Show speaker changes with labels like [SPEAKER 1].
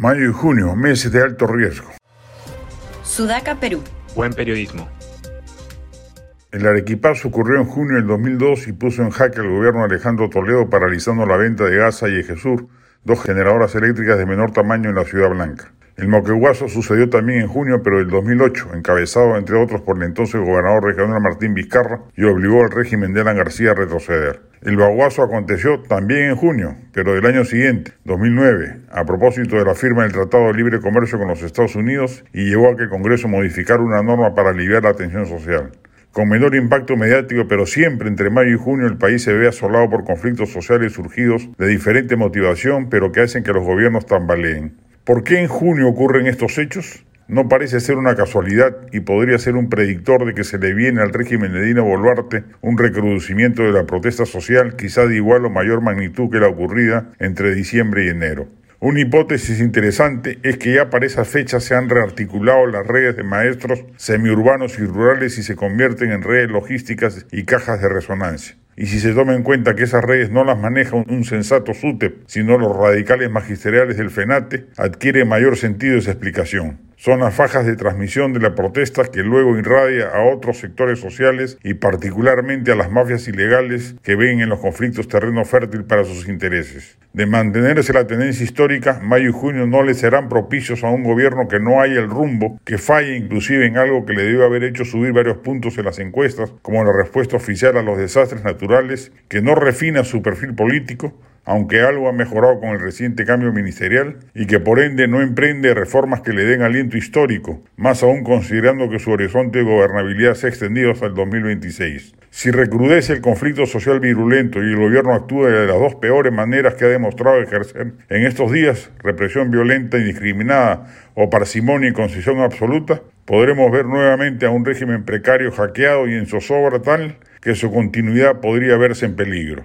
[SPEAKER 1] Mayo y junio, meses de alto riesgo.
[SPEAKER 2] Sudaca, Perú.
[SPEAKER 3] Buen periodismo.
[SPEAKER 1] El arequipazo ocurrió en junio del 2002 y puso en jaque al gobierno de Alejandro Toledo paralizando la venta de Gaza y Ejesur, dos generadoras eléctricas de menor tamaño en la Ciudad Blanca. El moqueguazo sucedió también en junio, pero del 2008, encabezado entre otros por el entonces gobernador regional Martín Vizcarra, y obligó al régimen de Alan García a retroceder. El baguazo aconteció también en junio, pero del año siguiente, 2009, a propósito de la firma del Tratado de Libre Comercio con los Estados Unidos y llevó a que el Congreso modificara una norma para aliviar la tensión social. Con menor impacto mediático, pero siempre entre mayo y junio el país se ve asolado por conflictos sociales surgidos de diferente motivación, pero que hacen que los gobiernos tambaleen. ¿Por qué en junio ocurren estos hechos? No parece ser una casualidad y podría ser un predictor de que se le viene al régimen de Dina Boluarte un recrudecimiento de la protesta social quizá de igual o mayor magnitud que la ocurrida entre diciembre y enero. Una hipótesis interesante es que ya para esa fecha se han rearticulado las redes de maestros semiurbanos y rurales y se convierten en redes logísticas y cajas de resonancia. Y si se toma en cuenta que esas redes no las maneja un, sensato SUTEP, sino los radicales magisteriales del FENATE, adquiere mayor sentido esa explicación. Son las fajas de transmisión de la protesta que luego irradia a otros sectores sociales y particularmente a las mafias ilegales que ven en los conflictos terreno fértil para sus intereses. De mantenerse la tendencia histórica, mayo y junio no le serán propicios a un gobierno que no haya el rumbo, que falle inclusive en algo que le debe haber hecho subir varios puntos en las encuestas, como la respuesta oficial a los desastres naturales, que no refina su perfil político, aunque algo ha mejorado con el reciente cambio ministerial, y que por ende no emprende reformas que le den aliento histórico, más aún considerando que su horizonte de gobernabilidad se ha extendido hasta el 2026. Si recrudece el conflicto social virulento y el gobierno actúa de las dos peores maneras que ha demostrado ejercer en estos días, represión violenta, indiscriminada o parsimonia y concesión absoluta, podremos ver nuevamente a un régimen precario hackeado y en zozobra tal que su continuidad podría verse en peligro.